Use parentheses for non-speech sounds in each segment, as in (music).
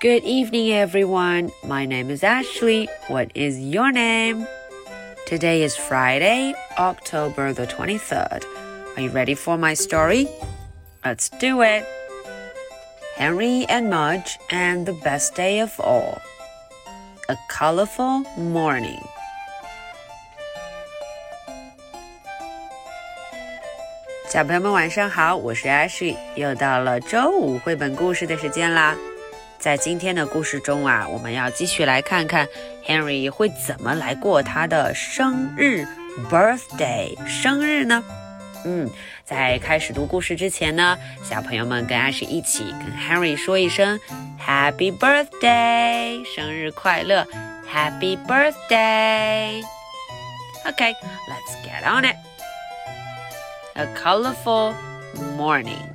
Good evening, everyone. My name is Ashley. What is your name? Today is Friday, October the 23rd. Are you ready for my story? Let's do it. Henry and Mudge and the best day of all. A colorful morning. 小朋友们晚上好，我是 Ashley，又到了周五绘本故事的时间啦。 在今天的故事中啊，我们要继续来看看 Henry 会怎么来过他的生日 birthday 生日呢？嗯，在开始读故事之前呢，小朋友们跟 Ashley 一起跟 Henry 说一声 Happy birthday 生日快乐 Happy birthday。Okay，let's get on it. A colorful morning.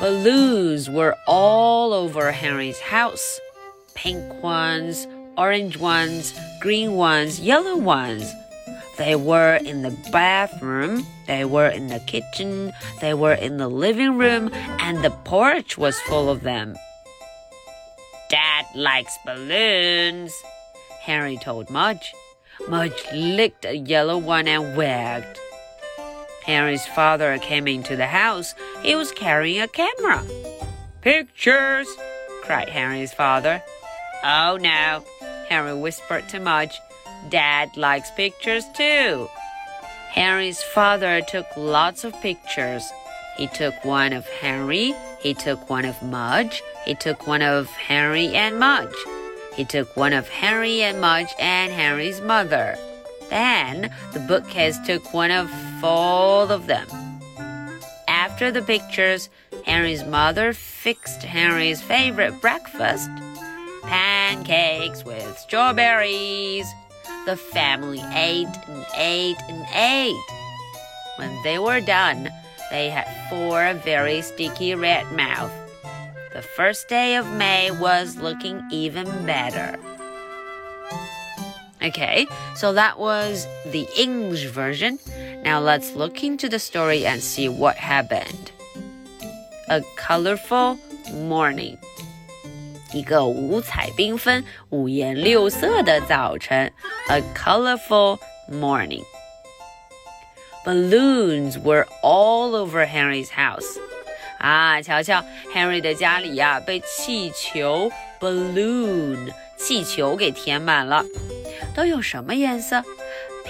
Balloons were all over Henry's house. Pink ones, orange ones, green ones, yellow ones. They were in the bathroom, they were in the kitchen, they were in the living room, and the porch was full of them. Dad likes balloons, Henry told Mudge. Mudge licked a yellow one and wagged. Henry's father came into the house. He was carrying a camera. Pictures! cried Henry's father. Oh no, Henry whispered to Mudge. Dad likes pictures too. Henry's father took lots of pictures. He took one of Henry, he took one of Mudge, he took one of Henry and Mudge. He took one of Henry and Mudge and Henry's mother. Then the bookcase took one of all of them. After the pictures, Henry's mother fixed Henry's favorite breakfast pancakes with strawberries. The family ate and ate and ate. When they were done, they had four very sticky red mouths. The first day of May was looking even better. Okay, so that was the English version. Now let's look into the story and see what happened. A colorful morning. 一个五彩缤纷、五颜六色的早晨，a colorful morning. Balloons were all over Henry's house. 啊，瞧瞧，Henry 的家里呀、啊，被气球 balloon 气球给填满了。 都有什么颜色？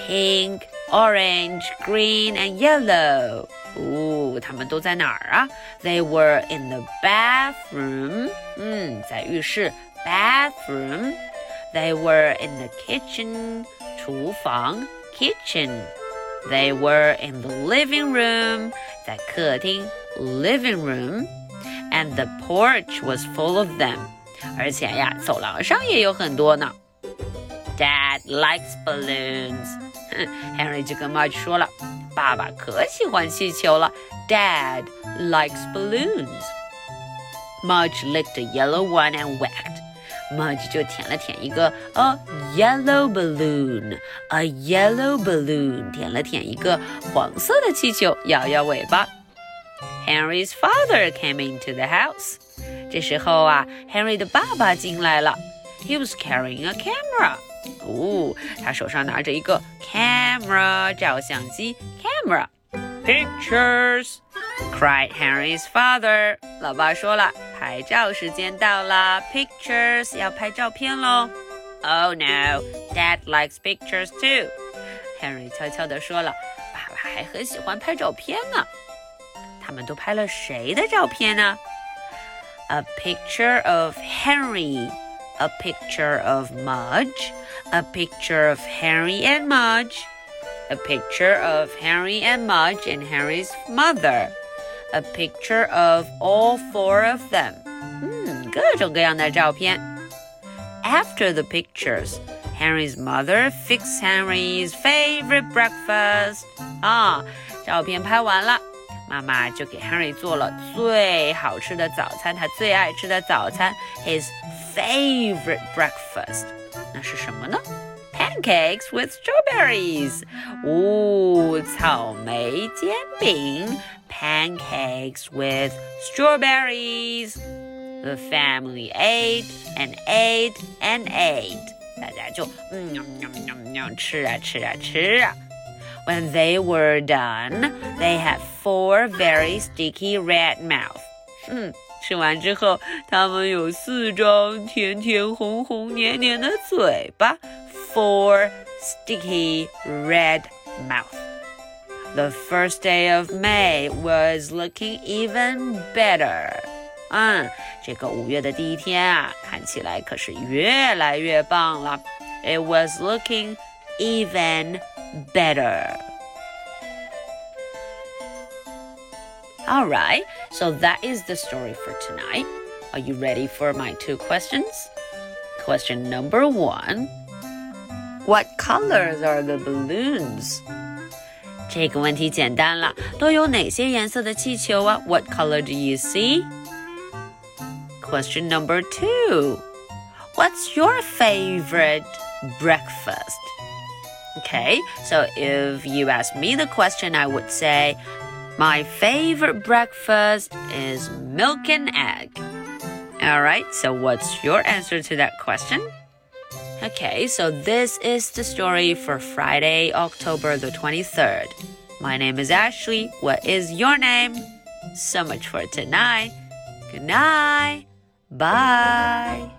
Pink, orange, green, and yellow. 哦，它们都在哪儿啊？They were in the bathroom. 嗯，在浴室 bathroom. They were in the kitchen. 厨房 kitchen. They were in the living room. 在客厅 living room. And the porch was full of them. 而且呀，走廊上也有很多呢。Dad (laughs) likes balloons。Henry 就跟 Mudge 说了，爸爸可喜欢气球了。Dad likes balloons。Mudge licked a yellow one and whacked. Mudge 就舔了舔一个 a yellow balloon, a yellow balloon，舔了舔一个黄色的气球，摇摇尾巴。Henry's father came into the house. 这时候啊，Henry 的爸爸进来了。He was carrying a camera. 哦，他手上拿着一个 camera 照相机 camera pictures cried Henry's father 老爸说了拍照时间到了 pictures 要拍照片喽 Oh no Dad likes pictures too Henry 悄悄地说了爸爸还很喜欢拍照片呢他们都拍了谁的照片呢 A picture of Henry a picture of Mudge, a picture of Harry and Mudge, a picture of Harry and Mudge and Harry's mother, a picture of all four of them. Hmm, After the pictures, Henry's mother fixed Henry's favorite breakfast. 啊，照片拍完了。妈妈就给 Henry 做了最好吃的早餐，他最爱吃的早餐，his favorite breakfast， 那是什么呢 pancakes with strawberries. 哦，草莓煎饼 pancakes with strawberries. The family ate and ate and ate. 大家就嗯喵喵喵喵吃啊吃啊吃啊。When they were done, they had four very sticky red mouths. 嗯， 吃完之后，他们有四张甜甜红红黏黏的嘴巴。Four sticky red mouths. The first day of May was looking even better. 嗯，这个五月的第一天啊，看起来可是越来越棒了。It was looking even better. All right, so that is the story for tonight. Are you ready for my two questions? Question number one What colors are the balloons? 这个问题简单了，都有哪些颜色的气球啊？What color do you see? Question number two What's your favorite breakfast? Okay, so if you ask me the question, I would say, my favorite breakfast is milk and egg. All right, so what's your answer to that question? Okay, so this is the story for Friday, October the 23rd. My name is Ashley. What is your name? So much for tonight. Good night. Bye.